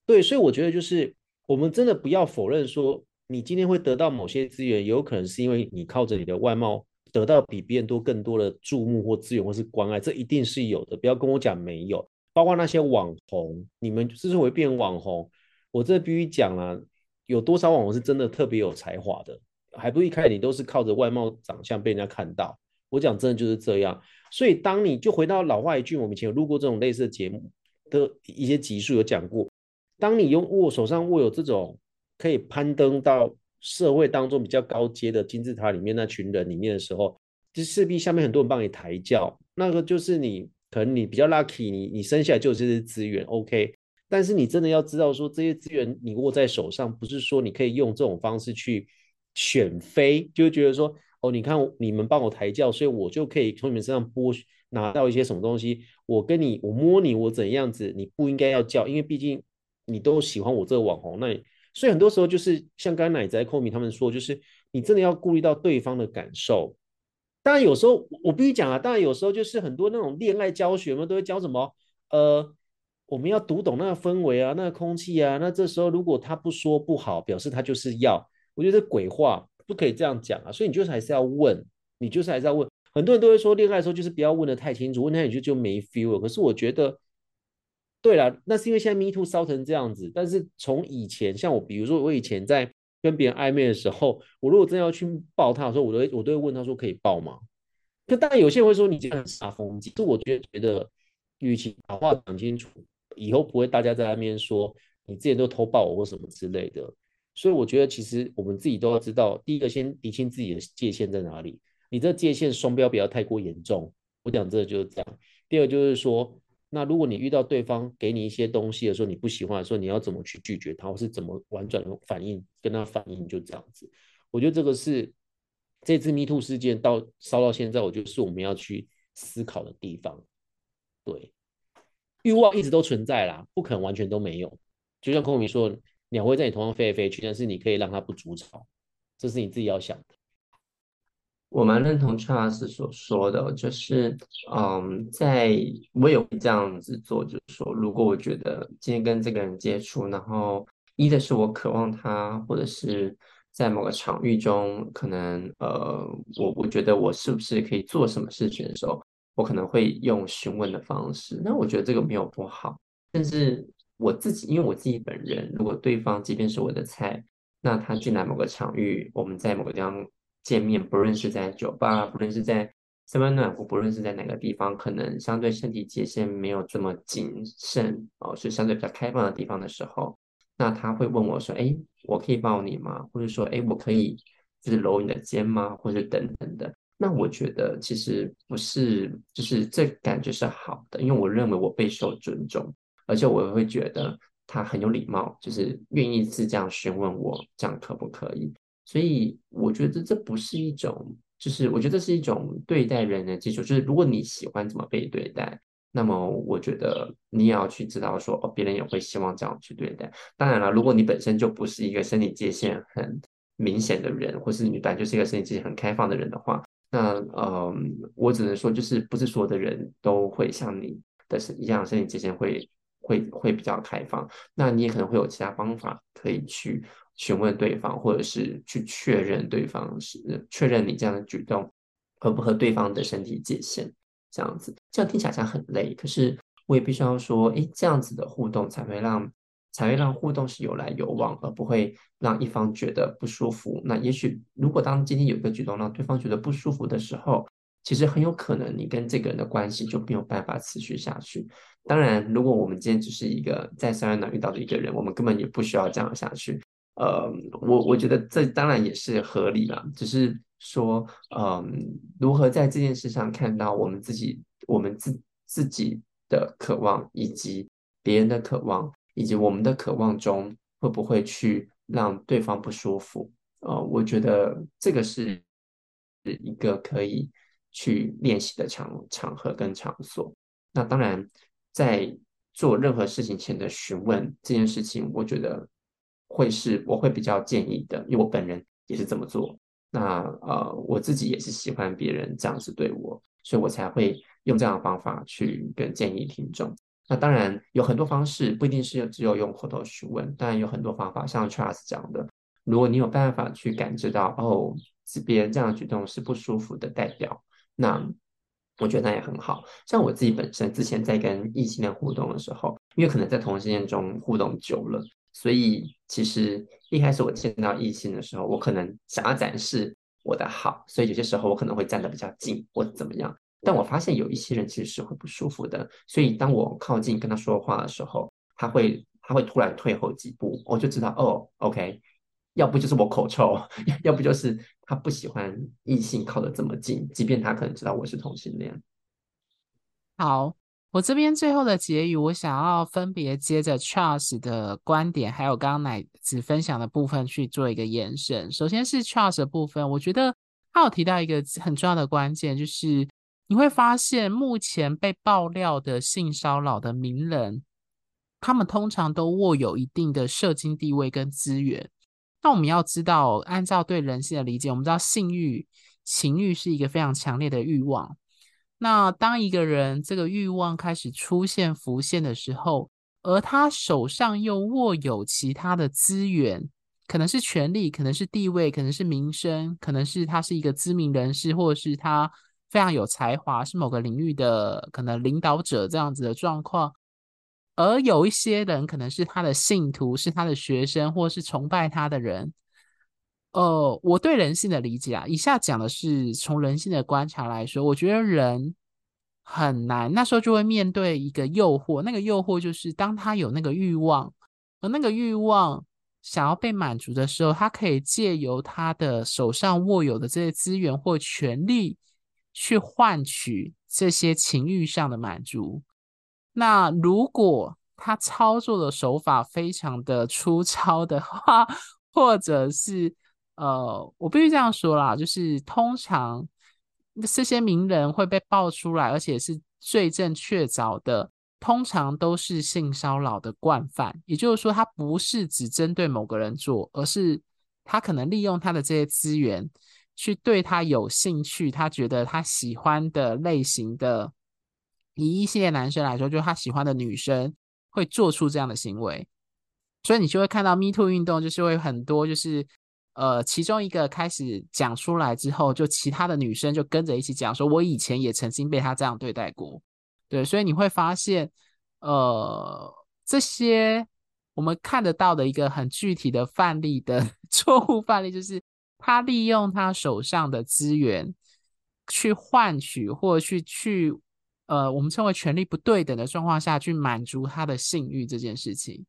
对，所以我觉得就是我们真的不要否认说，你今天会得到某些资源，有可能是因为你靠着你的外貌得到比别人多更多的注目或资源或是关爱，这一定是有的。不要跟我讲没有，包括那些网红，你们之所以变网红，我这必须讲啊，有多少网红是真的特别有才华的？还不一开始你都是靠着外貌长相被人家看到，我讲真的就是这样。所以当你就回到老话一句，我们以前有录过这种类似的节目的一些集数有讲过，当你用握手上握有这种可以攀登到社会当中比较高阶的金字塔里面那群人里面的时候，就势必下面很多人帮你抬轿，那个就是你可能你比较 lucky，你你生下来就有这些资源，OK。但是你真的要知道说这些资源你握在手上，不是说你可以用这种方式去。选妃就觉得说，哦，你看你们帮我抬轿，所以我就可以从你们身上剥拿到一些什么东西。我跟你，我摸你，我怎样子，你不应该要叫，因为毕竟你都喜欢我这个网红。那所以很多时候就是像刚才奶仔、扣米他们说，就是你真的要顾虑到对方的感受。当然有时候我必须讲啊，当然有时候就是很多那种恋爱教学嘛，都会教什么，呃，我们要读懂那个氛围啊，那个空气啊。那这时候如果他不说不好，表示他就是要。我觉得鬼话不可以这样讲啊，所以你就是还是要问，你就是还是要问。很多人都会说，恋爱的时候就是不要问得太清楚，问太清楚就没 feel 了。可是我觉得，对了，那是因为现在 Me Too 烧成这样子。但是从以前，像我，比如说我以前在跟别人暧昧的时候，我如果真要去抱他的时候，我都会我都会问他说可以抱吗？可当然有些人会说你这样很煞风景，是我觉得觉得，与其把话讲清楚，以后不会大家在那边说你之前都偷抱我或什么之类的。所以我觉得，其实我们自己都要知道，第一个先厘清自己的界限在哪里。你这界限双标不要太过严重。我讲这个就是这样。第二就是说，那如果你遇到对方给你一些东西的时候，你不喜欢的时候，你要怎么去拒绝他，或是怎么婉转的反应，跟他反应，就这样子。我觉得这个是这次 MeToo 事件到烧到现在，我觉得是我们要去思考的地方。对，欲望一直都存在啦，不可能完全都没有。就像孔明说。鸟会在你头上飞来飞去，但是你可以让它不筑巢，这是你自己要想的。我蛮认同 Charles 所说的，就是，嗯，在我也会这样子做，就是说，如果我觉得今天跟这个人接触，然后一的是我渴望他，或者是在某个场域中，可能，呃，我我觉得我是不是可以做什么事情的时候，我可能会用询问的方式。那我觉得这个没有不好，但是。我自己，因为我自己本人，如果对方即便是我的菜，那他进来某个场域，我们在某个地方见面，不论是在酒吧，不论是在三温暖壶，不论是在哪个地方，可能相对身体界限没有这么谨慎哦，是相对比较开放的地方的时候，那他会问我说：“哎，我可以抱你吗？”或者说：“哎，我可以就是搂你的肩吗？”或者等等的。那我觉得其实不是，就是这感觉是好的，因为我认为我备受尊重。而且我会觉得他很有礼貌，就是愿意是这样询问我，这样可不可以？所以我觉得这不是一种，就是我觉得这是一种对待人的基础。就是如果你喜欢怎么被对待，那么我觉得你也要去知道说，哦，别人也会希望这样去对待。当然了，如果你本身就不是一个身体界限很明显的人，或是你本来就是一个身体界限很开放的人的话，那嗯，我只能说，就是不是所有的人都会像你的是一样，身体界限会。会会比较开放，那你也可能会有其他方法可以去询问对方，或者是去确认对方是确认你这样的举动合不合对方的身体界限，这样子，这样听起来像很累，可是我也必须要说，诶，这样子的互动才会让才会让互动是有来有往，而不会让一方觉得不舒服。那也许如果当今天有一个举动让对方觉得不舒服的时候，其实很有可能你跟这个人的关系就没有办法持续下去。当然，如果我们今天只是一个在三温暖遇到的一个人，我们根本也不需要这样下去。呃，我我觉得这当然也是合理啦，只是说，嗯、如何在这件事上看到我们自己，我们自自己的渴望，以及别人的渴望，以及我们的渴望中会不会去让对方不舒服？呃，我觉得这个是一个可以去练习的场场合跟场所。那当然，在做任何事情前的询问这件事情，我觉得。会是我会比较建议的，因为我本人也是这么做。那呃，我自己也是喜欢别人这样子对我，所以我才会用这样的方法去跟建议听众。那当然有很多方式，不一定是只有用口头询问，当然有很多方法，像 Charles 讲的，如果你有办法去感知到哦，是别人这样的举动是不舒服的代表，那我觉得那也很好。像我自己本身之前在跟异性恋互动的时候，因为可能在同性恋中互动久了。所以，其实一开始我见到异性的时候，我可能想要展示我的好，所以有些时候我可能会站得比较近或者怎么样。但我发现有一些人其实是会不舒服的，所以当我靠近跟他说话的时候，他会他会突然退后几步，我就知道哦，OK，要不就是我口臭，要不就是他不喜欢异性靠得这么近，即便他可能知道我是同性恋。好。我这边最后的结语，我想要分别接着 Charles 的观点，还有刚刚奶子分享的部分去做一个延伸。首先是 Charles 的部分，我觉得他有提到一个很重要的关键，就是你会发现目前被爆料的性骚扰的名人，他们通常都握有一定的社经地位跟资源。那我们要知道，按照对人性的理解，我们知道性欲、情欲是一个非常强烈的欲望。那当一个人这个欲望开始出现浮现的时候，而他手上又握有其他的资源，可能是权力，可能是地位，可能是名声，可能是他是一个知名人士，或者是他非常有才华，是某个领域的可能领导者这样子的状况。而有一些人可能是他的信徒，是他的学生，或是崇拜他的人。呃，我对人性的理解啊，以下讲的是从人性的观察来说，我觉得人很难，那时候就会面对一个诱惑，那个诱惑就是当他有那个欲望，而那个欲望想要被满足的时候，他可以借由他的手上握有的这些资源或权力去换取这些情欲上的满足。那如果他操作的手法非常的粗糙的话，或者是呃，我必须这样说啦，就是通常这些名人会被爆出来，而且是罪证确凿的，通常都是性骚扰的惯犯。也就是说，他不是只针对某个人做，而是他可能利用他的这些资源，去对他有兴趣、他觉得他喜欢的类型的，以一系列男生来说，就是他喜欢的女生，会做出这样的行为。所以你就会看到 Me Too 运动，就是会很多就是。呃，其中一个开始讲出来之后，就其他的女生就跟着一起讲，说我以前也曾经被他这样对待过。对，所以你会发现，呃，这些我们看得到的一个很具体的范例的 错误范例，就是他利用他手上的资源去换取或去去，呃，我们称为权力不对等的状况下去满足他的性欲这件事情。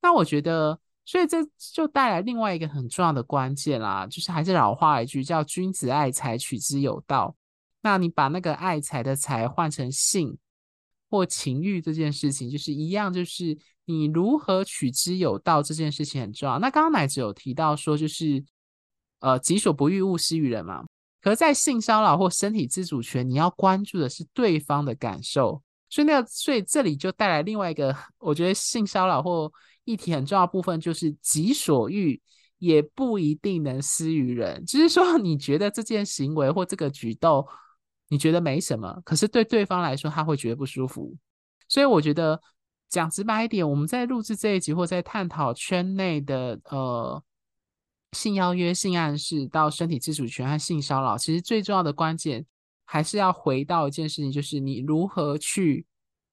那我觉得。所以这就带来另外一个很重要的关键啦，就是还是老话一句，叫“君子爱财，取之有道”。那你把那个爱财的财换成性或情欲这件事情，就是一样，就是你如何取之有道这件事情很重要。那刚刚乃子有提到说，就是呃，己所不欲，勿施于人嘛。可是，在性骚扰或身体自主权，你要关注的是对方的感受。所以那，所以这里就带来另外一个，我觉得性骚扰或议题很重要部分就是己所欲也不一定能施于人，只、是说你觉得这件行为或这个举动你觉得没什么，可是对对方来说他会觉得不舒服。所以我觉得讲直白一点，我们在录制这一集或在探讨圈内的呃性邀约、性暗示到身体自主权和性骚扰，其实最重要的关键还是要回到一件事情，就是你如何去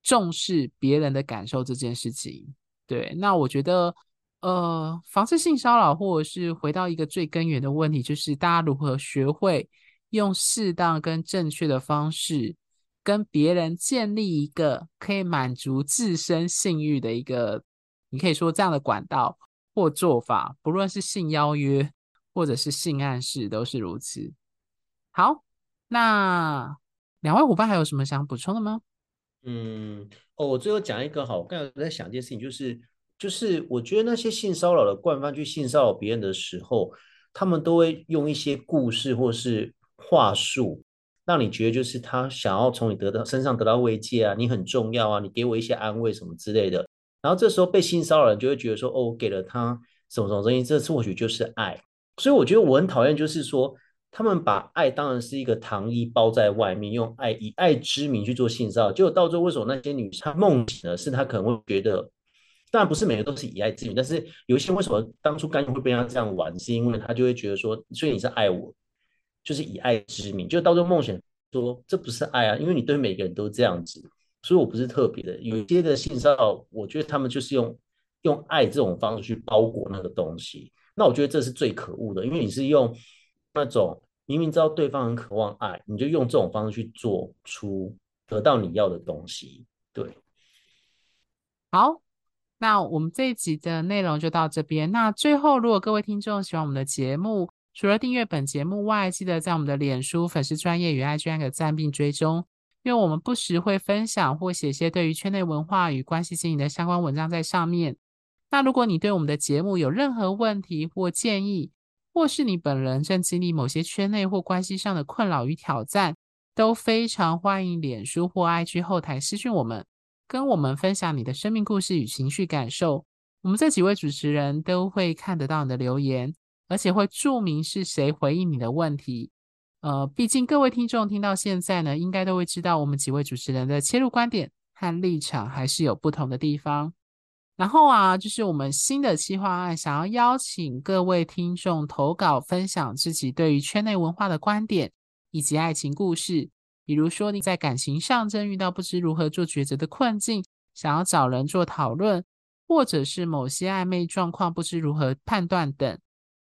重视别人的感受这件事情。对，那我觉得，呃，防治性骚扰，或者是回到一个最根源的问题，就是大家如何学会用适当跟正确的方式，跟别人建立一个可以满足自身性欲的一个，你可以说这样的管道或做法，不论是性邀约或者是性暗示，都是如此。好，那两位伙伴还有什么想补充的吗？嗯，哦，我最后讲一个好，我刚才在想一件事情，就是就是我觉得那些性骚扰的惯犯去性骚扰别人的时候，他们都会用一些故事或是话术，让你觉得就是他想要从你得到身上得到慰藉啊，你很重要啊，你给我一些安慰什么之类的。然后这时候被性骚扰人就会觉得说，哦，我给了他什么什么东西，这次或许就是爱。所以我觉得我很讨厌，就是说。他们把爱当然是一个糖衣包在外面，用爱以爱之名去做性骚扰，结果到最后为什么那些女生梦醒了？是她可能会觉得，当然不是每个都是以爱之名，但是有一些为什么当初甘愿会被他这样玩，是因为他就会觉得说，所以你是爱我，就是以爱之名，就到最后梦醒说这不是爱啊，因为你对每个人都这样子，所以我不是特别的。有些的性骚扰，我觉得他们就是用用爱这种方式去包裹那个东西，那我觉得这是最可恶的，因为你是用。那种明明知道对方很渴望爱，你就用这种方式去做出得到你要的东西。对，好，那我们这一集的内容就到这边。那最后，如果各位听众喜欢我们的节目，除了订阅本节目外，记得在我们的脸书粉丝专业与 IG 按个赞并追踪，因为我们不时会分享或写些对于圈内文化与关系经营的相关文章在上面。那如果你对我们的节目有任何问题或建议，或是你本人正经历某些圈内或关系上的困扰与挑战，都非常欢迎脸书或 IG 后台私讯我们，跟我们分享你的生命故事与情绪感受。我们这几位主持人都会看得到你的留言，而且会注明是谁回应你的问题。呃，毕竟各位听众听到现在呢，应该都会知道我们几位主持人的切入观点和立场还是有不同的地方。然后啊，就是我们新的企划案，想要邀请各位听众投稿，分享自己对于圈内文化的观点以及爱情故事。比如说你在感情上正遇到不知如何做抉择的困境，想要找人做讨论，或者是某些暧昧状况不知如何判断等。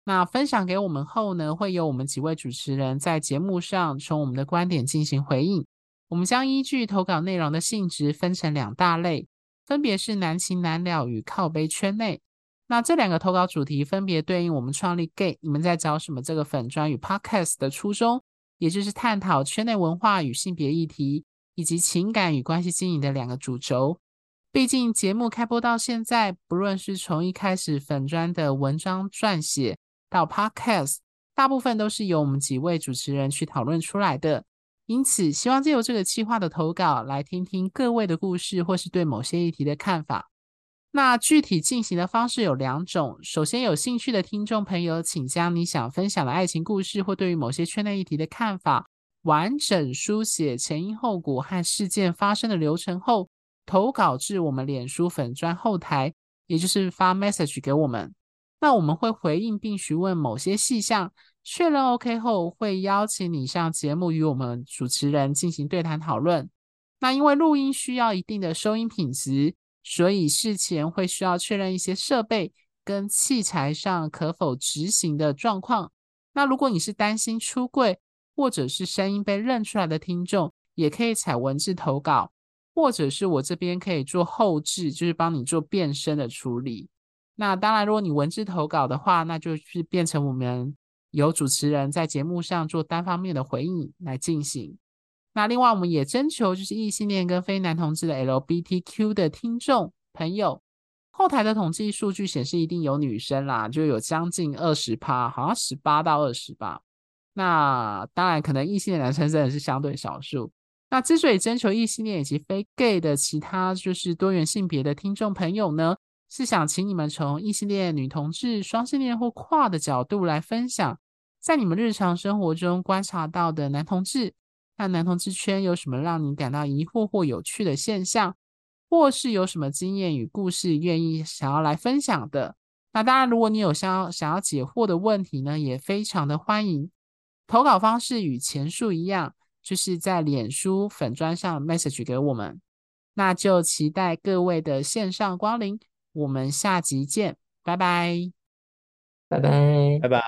那分享给我们后呢，会有我们几位主持人在节目上从我们的观点进行回应。我们将依据投稿内容的性质分成两大类。分别是难情难了与靠北圈内，那这两个投稿主题分别对应我们创立 Gay 你们在找什么这个粉专与 Podcast 的初衷，也就是探讨圈内文化与性别议题，以及情感与关系经营的两个主轴。毕竟节目开播到现在，不论是从一开始粉专的文章撰写到 Podcast，大部分都是由我们几位主持人去讨论出来的。因此，希望借由这个企划的投稿，来听听各位的故事，或是对某些议题的看法。那具体进行的方式有两种。首先，有兴趣的听众朋友，请将你想分享的爱情故事，或对于某些圈内议题的看法，完整书写前因后果和事件发生的流程后，投稿至我们脸书粉专后台，也就是发 message 给我们。那我们会回应并询问某些细项。确认 OK 后，会邀请你上节目与我们主持人进行对谈讨论。那因为录音需要一定的收音品质，所以事前会需要确认一些设备跟器材上可否执行的状况。那如果你是担心出柜或者是声音被认出来的听众，也可以采文字投稿，或者是我这边可以做后置，就是帮你做变声的处理。那当然，如果你文字投稿的话，那就是变成我们。由主持人在节目上做单方面的回应来进行。那另外，我们也征求就是异性恋跟非男同志的 L B T Q 的听众朋友。后台的统计数据显示，一定有女生啦，就有将近二十趴，好像十八到二十吧。那当然，可能异性恋男生真的是相对少数。那之所以征求异性恋以及非 gay 的其他就是多元性别的听众朋友呢，是想请你们从异性恋、女同志、双性恋或跨的角度来分享，在你们日常生活中观察到的男同志和男同志圈有什么让你感到疑惑或有趣的现象，或是有什么经验与故事愿意想要来分享的。那当然，如果你有想要想要解惑的问题呢，也非常的欢迎。投稿方式与前述一样，就是在脸书粉砖上 message 给我们。那就期待各位的线上光临，我们下集见，拜拜，拜拜，拜拜。